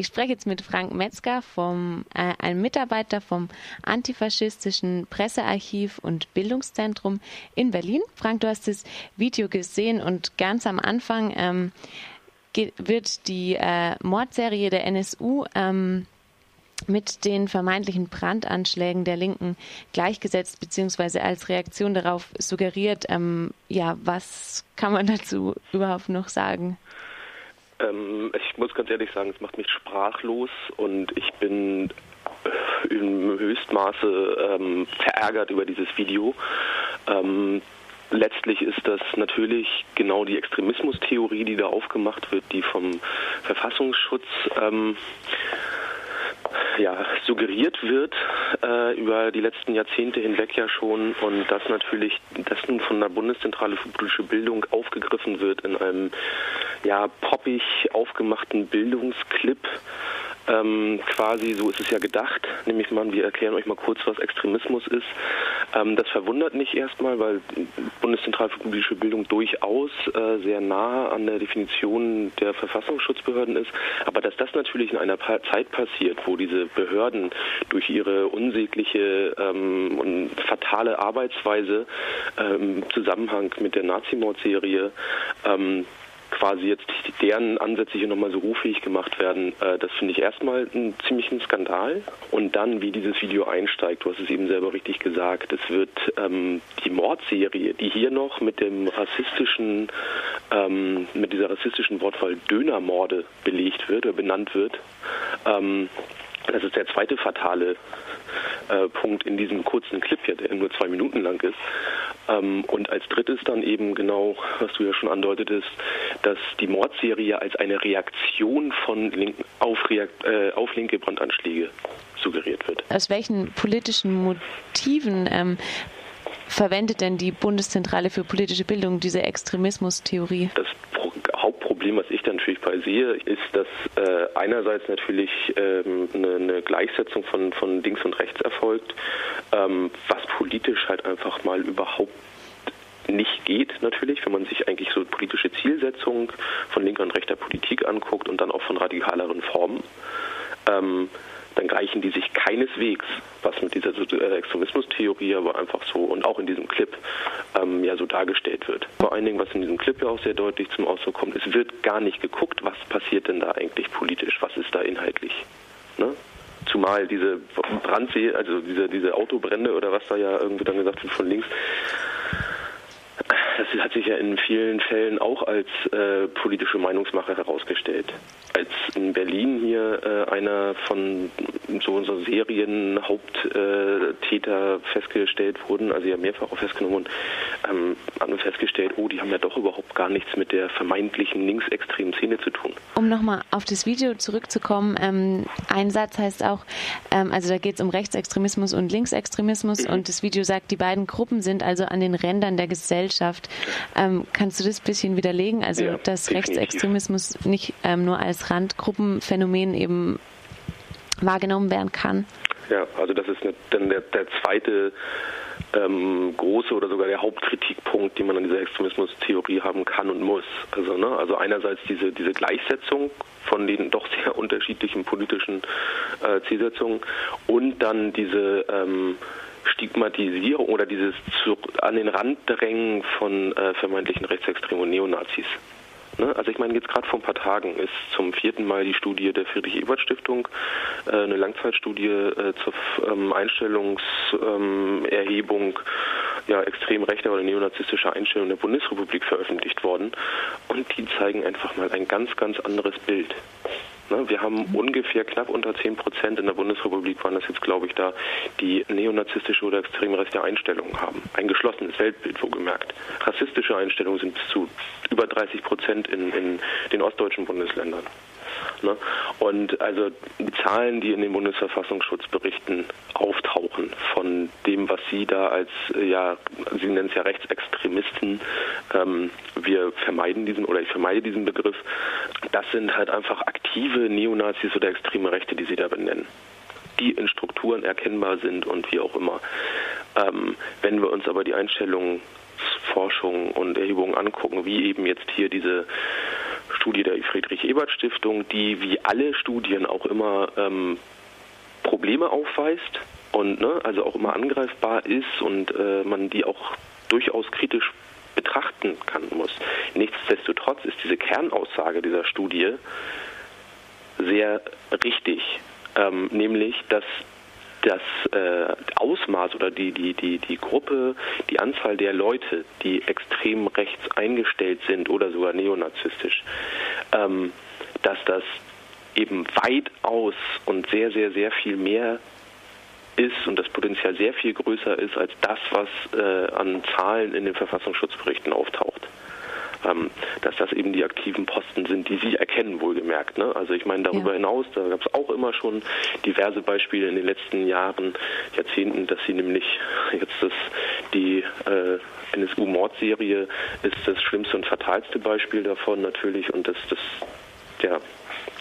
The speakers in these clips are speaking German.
Ich spreche jetzt mit Frank Metzger, vom, äh, einem Mitarbeiter vom Antifaschistischen Pressearchiv und Bildungszentrum in Berlin. Frank, du hast das Video gesehen und ganz am Anfang ähm, wird die äh, Mordserie der NSU ähm, mit den vermeintlichen Brandanschlägen der Linken gleichgesetzt, beziehungsweise als Reaktion darauf suggeriert. Ähm, ja, was kann man dazu überhaupt noch sagen? Ähm, ich muss ganz ehrlich sagen, es macht mich sprachlos und ich bin im Höchstmaße ähm, verärgert über dieses Video. Ähm, letztlich ist das natürlich genau die Extremismustheorie, die da aufgemacht wird, die vom Verfassungsschutz ähm, ja, suggeriert wird äh, über die letzten Jahrzehnte hinweg ja schon und das natürlich, das nun von der Bundeszentrale für politische Bildung aufgegriffen wird in einem ja poppig aufgemachten Bildungsclip ähm, quasi, so ist es ja gedacht, nämlich mal, wir erklären euch mal kurz, was Extremismus ist. Ähm, das verwundert mich erstmal, weil Bundeszentrale für politische Bildung durchaus äh, sehr nah an der Definition der Verfassungsschutzbehörden ist. Aber dass das natürlich in einer pa Zeit passiert, wo diese Behörden durch ihre unsägliche ähm, und fatale Arbeitsweise ähm, im Zusammenhang mit der Nazimordserie ähm, quasi jetzt deren Ansätze hier nochmal so ruffähig gemacht werden, äh, das finde ich erstmal einen ziemlichen Skandal. Und dann, wie dieses Video einsteigt, du hast es eben selber richtig gesagt, es wird ähm, die Mordserie, die hier noch mit dem rassistischen, ähm, mit dieser rassistischen Wortwahl Dönermorde belegt wird oder benannt wird, ähm, das ist der zweite fatale äh, Punkt in diesem kurzen Clip hier, der nur zwei Minuten lang ist. Ähm, und als drittes dann eben genau, was du ja schon andeutetest, dass die Mordserie als eine Reaktion von linken, auf, Reakt, äh, auf linke Brandanschläge suggeriert wird. Aus welchen politischen Motiven ähm, verwendet denn die Bundeszentrale für politische Bildung diese Extremismustheorie? Das Hauptproblem, was ich dann natürlich bei sehe, ist, dass äh, einerseits natürlich ähm, eine, eine, Gleichsetzung von, von links und rechts erfolgt, ähm, was politisch halt einfach mal überhaupt nicht geht natürlich, wenn man sich eigentlich so politische Zielsetzungen von linker und rechter Politik anguckt und dann auch von radikaleren Formen. Ähm, dann gleichen die sich keineswegs, was mit dieser äh, Extremismustheorie aber einfach so und auch in diesem Clip ähm, ja so dargestellt wird. Vor allen Dingen, was in diesem Clip ja auch sehr deutlich zum Ausdruck kommt, es wird gar nicht geguckt, was passiert denn da eigentlich politisch, was ist da inhaltlich. Ne? Zumal diese Brandsee, also diese, diese Autobrände oder was da ja irgendwie dann gesagt wird von links, das hat sich ja in vielen Fällen auch als äh, politische Meinungsmache herausgestellt. Als in Berlin hier äh, einer von so unserer Serienhaupttäter äh, festgestellt wurden, also ja mehrfach auch festgenommen ähm, haben wir festgestellt, oh, die haben ja doch überhaupt gar nichts mit der vermeintlichen linksextremen Szene zu tun. Um nochmal auf das Video zurückzukommen, ähm, ein Satz heißt auch, ähm, also da geht es um Rechtsextremismus und Linksextremismus mhm. und das Video sagt, die beiden Gruppen sind also an den Rändern der Gesellschaft. Ähm, kannst du das ein bisschen widerlegen? Also, ja, dass definitiv. Rechtsextremismus nicht ähm, nur als Randgruppenphänomen eben wahrgenommen werden kann? Ja, also das ist dann der, der zweite ähm, große oder sogar der Hauptkritikpunkt, den man an dieser Extremismustheorie haben kann und muss. Also, ne, also einerseits diese, diese Gleichsetzung von den doch sehr unterschiedlichen politischen äh, Zielsetzungen und dann diese ähm, Stigmatisierung oder dieses an den Rand drängen von äh, vermeintlichen Rechtsextremen und Neonazis. Ne? Also ich meine, jetzt gerade vor ein paar Tagen ist zum vierten Mal die Studie der Friedrich-Ebert-Stiftung, äh, eine Langzeitstudie äh, zur ähm, Einstellungserhebung ähm, ja, extrem rechter oder neonazistischer Einstellung der Bundesrepublik veröffentlicht worden. Und die zeigen einfach mal ein ganz, ganz anderes Bild. Ne? Wir haben ungefähr knapp unter 10 Prozent in der Bundesrepublik, waren das jetzt, glaube ich, da, die neonazistische oder extrem rechte Einstellungen haben. Ein geschlossenes Weltbild, wohlgemerkt. Rassistische Einstellungen sind bis zu über 30 Prozent in, in den ostdeutschen Bundesländern. Ne? Und also die Zahlen, die in den Bundesverfassungsschutzberichten auftauchen von dem, was Sie da als, ja, Sie nennen es ja Rechtsextremisten, ähm, wir vermeiden diesen oder ich vermeide diesen Begriff, das sind halt einfach aktive Neonazis oder extreme Rechte, die Sie da benennen die in Strukturen erkennbar sind und wie auch immer. Ähm, wenn wir uns aber die Einstellungsforschung und Erhebungen angucken, wie eben jetzt hier diese Studie der Friedrich-Ebert-Stiftung, die wie alle Studien auch immer ähm, Probleme aufweist und ne, also auch immer angreifbar ist und äh, man die auch durchaus kritisch betrachten kann muss. Nichtsdestotrotz ist diese Kernaussage dieser Studie sehr richtig, ähm, nämlich dass das äh, Ausmaß oder die, die, die, die Gruppe, die Anzahl der Leute, die extrem rechts eingestellt sind oder sogar neonazistisch, ähm, dass das eben weitaus und sehr, sehr, sehr viel mehr ist und das Potenzial sehr viel größer ist als das, was äh, an Zahlen in den Verfassungsschutzberichten auftaucht ähm, dass das eben die aktiven Posten sind, die Sie erkennen, wohlgemerkt. Ne? Also ich meine, darüber ja. hinaus, da gab es auch immer schon diverse Beispiele in den letzten Jahren, Jahrzehnten, dass Sie nämlich jetzt das, die äh, NSU-Mordserie ist das schlimmste und fatalste Beispiel davon natürlich und das, das ja,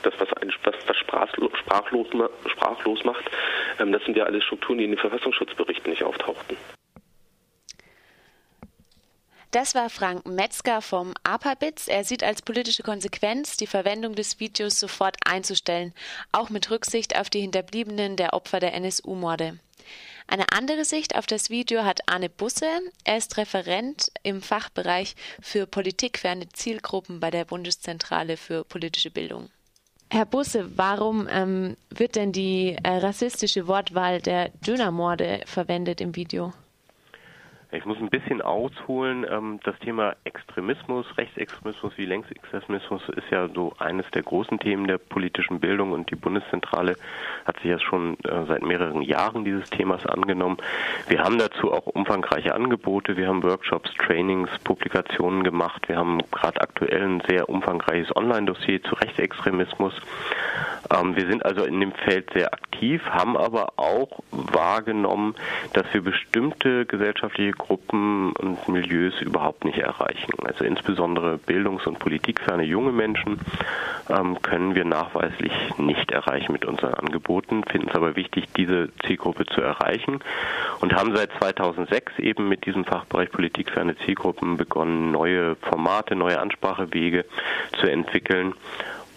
das, was, ein, was, was sprachlos, sprachlos macht, ähm, das sind ja alles Strukturen, die in den Verfassungsschutzberichten nicht auftauchten. Das war Frank Metzger vom APABITS. Er sieht als politische Konsequenz, die Verwendung des Videos sofort einzustellen, auch mit Rücksicht auf die Hinterbliebenen der Opfer der NSU-Morde. Eine andere Sicht auf das Video hat Arne Busse. Er ist Referent im Fachbereich für politikferne Zielgruppen bei der Bundeszentrale für politische Bildung. Herr Busse, warum ähm, wird denn die äh, rassistische Wortwahl der Dönermorde verwendet im Video? Ich muss ein bisschen ausholen. Ähm, das Thema Extremismus, Rechtsextremismus wie Längsextremismus ist ja so eines der großen Themen der politischen Bildung und die Bundeszentrale hat sich ja schon äh, seit mehreren Jahren dieses Themas angenommen. Wir haben dazu auch umfangreiche Angebote. Wir haben Workshops, Trainings, Publikationen gemacht. Wir haben gerade aktuell ein sehr umfangreiches Online-Dossier zu Rechtsextremismus. Ähm, wir sind also in dem Feld sehr aktiv, haben aber auch wahrgenommen, dass wir bestimmte gesellschaftliche Gruppen und Milieus überhaupt nicht erreichen. Also insbesondere bildungs- und politikferne junge Menschen ähm, können wir nachweislich nicht erreichen mit unseren Angeboten, finden es aber wichtig, diese Zielgruppe zu erreichen und haben seit 2006 eben mit diesem Fachbereich politikferne Zielgruppen begonnen, neue Formate, neue Ansprachewege zu entwickeln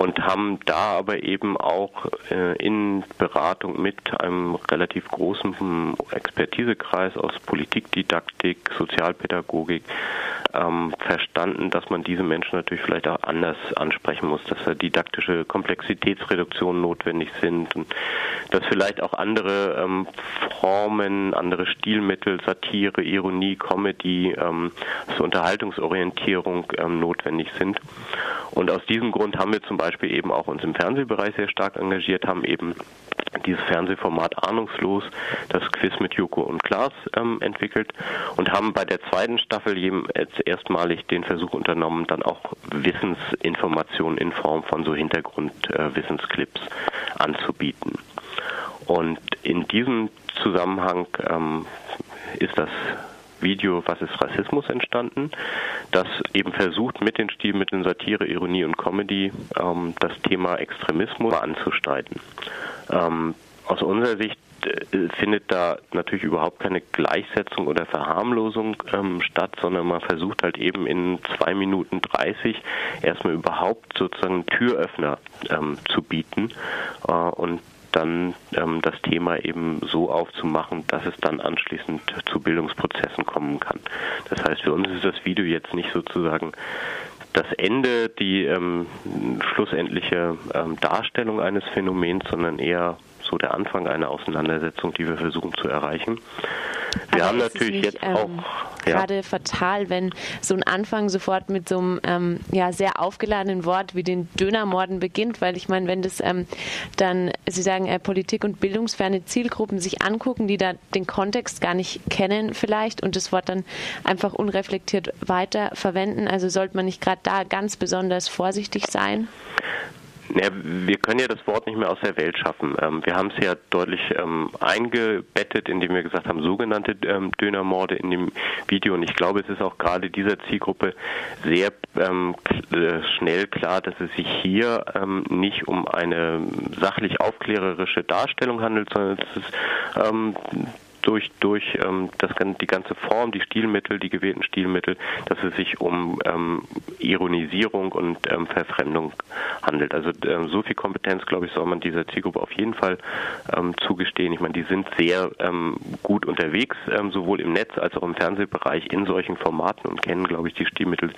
und haben da aber eben auch äh, in Beratung mit einem relativ großen Expertisekreis aus Politikdidaktik, Sozialpädagogik ähm, verstanden, dass man diese Menschen natürlich vielleicht auch anders ansprechen muss, dass da didaktische Komplexitätsreduktionen notwendig sind und dass vielleicht auch andere ähm, Formen, andere Stilmittel, Satire, Ironie, Comedy, ähm, zur Unterhaltungsorientierung ähm, notwendig sind. Und aus diesem Grund haben wir zum Beispiel eben auch uns im Fernsehbereich sehr stark engagiert, haben eben dieses Fernsehformat Ahnungslos, das Quiz mit Joko und Klaas ähm, entwickelt und haben bei der zweiten Staffel jetzt erstmalig den Versuch unternommen, dann auch Wissensinformationen in Form von so Hintergrundwissensclips äh, anzubieten. Und in diesem Zusammenhang ähm, ist das Video Was ist Rassismus entstanden, das eben versucht mit den Stilmitteln Satire, Ironie und Comedy ähm, das Thema Extremismus anzuschneiden. Ähm, aus unserer Sicht äh, findet da natürlich überhaupt keine Gleichsetzung oder Verharmlosung ähm, statt, sondern man versucht halt eben in zwei Minuten 30 erstmal überhaupt sozusagen Türöffner ähm, zu bieten äh, und dann ähm, das Thema eben so aufzumachen, dass es dann anschließend zu Bildungsprozessen kommen kann. Das heißt, für uns ist das Video jetzt nicht sozusagen das Ende, die ähm, schlussendliche ähm, Darstellung eines Phänomens, sondern eher so der Anfang einer Auseinandersetzung, die wir versuchen zu erreichen. Wir Aber haben natürlich nicht, jetzt ähm, auch ja. gerade fatal, wenn so ein Anfang sofort mit so einem ähm, ja, sehr aufgeladenen Wort wie den Dönermorden beginnt, weil ich meine, wenn das ähm, dann, Sie sagen, äh, Politik und bildungsferne Zielgruppen sich angucken, die da den Kontext gar nicht kennen vielleicht und das Wort dann einfach unreflektiert weiter verwenden, also sollte man nicht gerade da ganz besonders vorsichtig sein? Ja, wir können ja das Wort nicht mehr aus der Welt schaffen. Ähm, wir haben es ja deutlich ähm, eingebettet, indem wir gesagt haben, sogenannte ähm, Dönermorde in dem Video. Und ich glaube, es ist auch gerade dieser Zielgruppe sehr ähm, äh, schnell klar, dass es sich hier ähm, nicht um eine sachlich aufklärerische Darstellung handelt, sondern es ist ähm, durch, durch ähm, das, die ganze Form, die Stilmittel, die gewählten Stilmittel, dass es sich um ähm, Ironisierung und ähm, Verfremdung handelt. Also ähm, so viel Kompetenz, glaube ich, soll man dieser Zielgruppe auf jeden Fall ähm, zugestehen. Ich meine, die sind sehr ähm, gut unterwegs, ähm, sowohl im Netz als auch im Fernsehbereich in solchen Formaten und kennen, glaube ich, die Stilmittel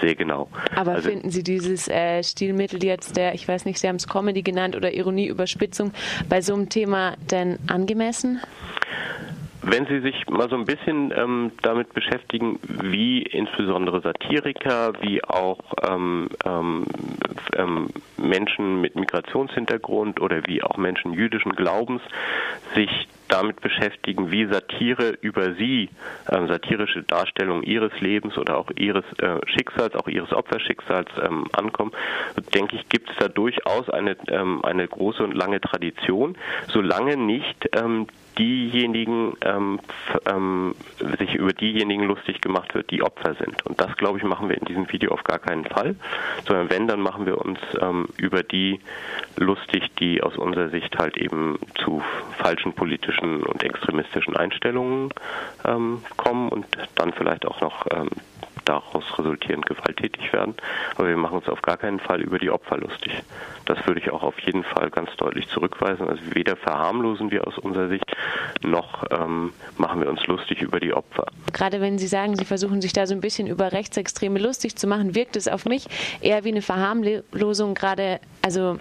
sehr genau. Aber also, finden Sie dieses äh, Stilmittel jetzt der, ich weiß nicht, Sie haben es Comedy genannt oder Ironie, Überspitzung, bei so einem Thema denn angemessen? Wenn Sie sich mal so ein bisschen ähm, damit beschäftigen, wie insbesondere Satiriker, wie auch ähm, ähm, ähm, Menschen mit Migrationshintergrund oder wie auch Menschen jüdischen Glaubens sich damit beschäftigen, wie Satire über sie, äh, satirische Darstellung ihres Lebens oder auch ihres äh, Schicksals, auch ihres Opferschicksals ähm, ankommen, denke ich, gibt es da durchaus eine, ähm, eine große und lange Tradition, solange nicht ähm, diejenigen ähm, ähm, sich über diejenigen lustig gemacht wird, die Opfer sind. Und das, glaube ich, machen wir in diesem Video auf gar keinen Fall, sondern wenn, dann machen wir uns ähm, über die lustig, die aus unserer Sicht halt eben zu falschen politischen und extremistischen Einstellungen ähm, kommen und dann vielleicht auch noch ähm, daraus resultierend gewalttätig werden. Aber wir machen uns auf gar keinen Fall über die Opfer lustig. Das würde ich auch auf jeden Fall ganz deutlich zurückweisen. Also weder verharmlosen wir aus unserer Sicht, noch ähm, machen wir uns lustig über die Opfer. Gerade wenn Sie sagen, Sie versuchen sich da so ein bisschen über Rechtsextreme lustig zu machen, wirkt es auf mich eher wie eine Verharmlosung gerade, also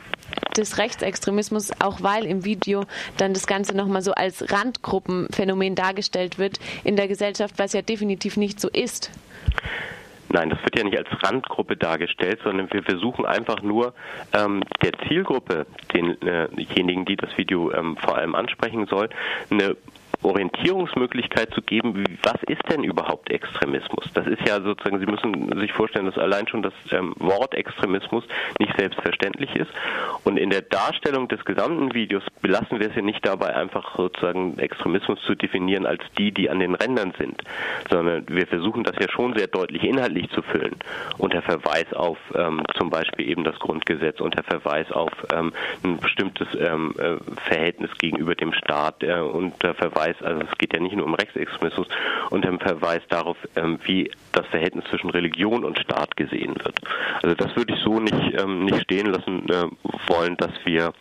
des Rechtsextremismus, auch weil im Video dann das Ganze nochmal so als Randgruppenphänomen dargestellt wird in der Gesellschaft, was ja definitiv nicht so ist. Nein, das wird ja nicht als Randgruppe dargestellt, sondern wir versuchen einfach nur ähm, der Zielgruppe, denjenigen, äh die das Video ähm, vor allem ansprechen soll, eine Orientierungsmöglichkeit zu geben, was ist denn überhaupt Extremismus? Das ist ja sozusagen, Sie müssen sich vorstellen, dass allein schon das ähm, Wort Extremismus nicht selbstverständlich ist. Und in der Darstellung des gesamten Videos belassen wir es ja nicht dabei, einfach sozusagen Extremismus zu definieren als die, die an den Rändern sind, sondern wir versuchen das ja schon sehr deutlich inhaltlich zu füllen. Unter Verweis auf ähm, zum Beispiel eben das Grundgesetz, unter Verweis auf ähm, ein bestimmtes ähm, äh, Verhältnis gegenüber dem Staat, äh, unter Verweis Verweis, also es geht ja nicht nur um Rechtsextremismus, unter dem Verweis darauf, ähm, wie das Verhältnis zwischen Religion und Staat gesehen wird. Also das würde ich so nicht, ähm, nicht stehen lassen äh, wollen, dass wir,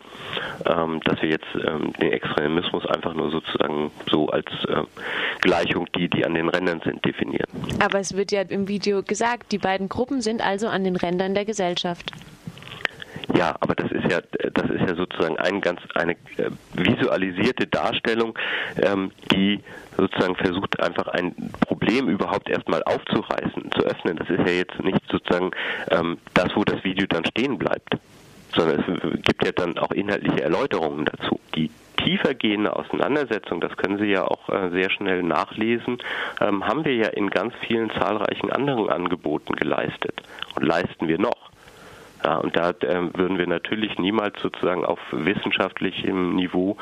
ähm, dass wir jetzt den Extremismus einfach nur sozusagen so als äh, Gleichung, die, die an den Rändern sind, definieren. Aber es wird ja im Video gesagt, die beiden Gruppen sind also an den Rändern der Gesellschaft. Ja, aber das ist ja, das ist ja sozusagen ein ganz eine äh, visualisierte Darstellung, ähm, die sozusagen versucht einfach ein Problem überhaupt erstmal aufzureißen, zu öffnen. Das ist ja jetzt nicht sozusagen ähm, das, wo das Video dann stehen bleibt, sondern es gibt ja dann auch inhaltliche Erläuterungen dazu. Die tiefergehende Auseinandersetzung, das können Sie ja auch äh, sehr schnell nachlesen, ähm, haben wir ja in ganz vielen zahlreichen anderen Angeboten geleistet und leisten wir noch. Ja, und da äh, würden wir natürlich niemals sozusagen auf wissenschaftlichem Niveau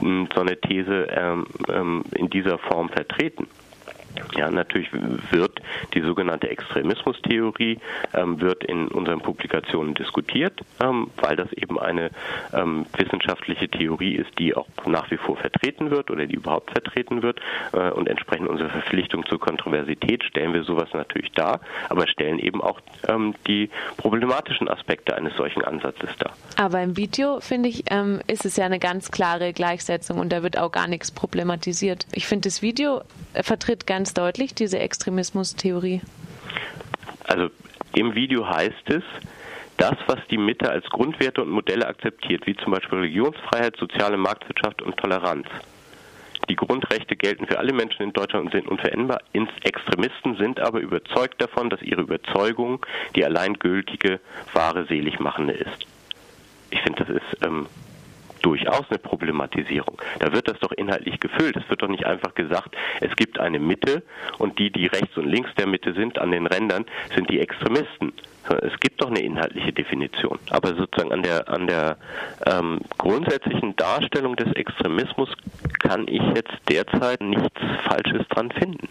äh, so eine These ähm, ähm, in dieser Form vertreten. Ja, natürlich wird die sogenannte Extremismustheorie ähm, wird in unseren Publikationen diskutiert, ähm, weil das eben eine ähm, wissenschaftliche Theorie ist, die auch nach wie vor vertreten wird oder die überhaupt vertreten wird. Äh, und entsprechend unserer Verpflichtung zur Kontroversität stellen wir sowas natürlich dar, aber stellen eben auch ähm, die problematischen Aspekte eines solchen Ansatzes dar. Aber im Video, finde ich, ähm, ist es ja eine ganz klare Gleichsetzung und da wird auch gar nichts problematisiert. Ich finde, das Video vertritt ganz deutlich diese Extremismustheorie. Also im Video heißt es, das, was die Mitte als Grundwerte und Modelle akzeptiert, wie zum Beispiel Religionsfreiheit, soziale Marktwirtschaft und Toleranz. Die Grundrechte gelten für alle Menschen in Deutschland und sind unveränderbar. Extremisten sind aber überzeugt davon, dass ihre Überzeugung die allein gültige, wahre, seligmachende ist. Ich finde, das ist ähm, durchaus eine Problematisierung. Da wird das doch inhaltlich gefüllt. Es wird doch nicht einfach gesagt, es gibt eine Mitte und die, die rechts und links der Mitte sind, an den Rändern, sind die Extremisten. Es gibt doch eine inhaltliche Definition. Aber sozusagen an der, an der ähm, grundsätzlichen Darstellung des Extremismus kann ich jetzt derzeit nichts Falsches dran finden.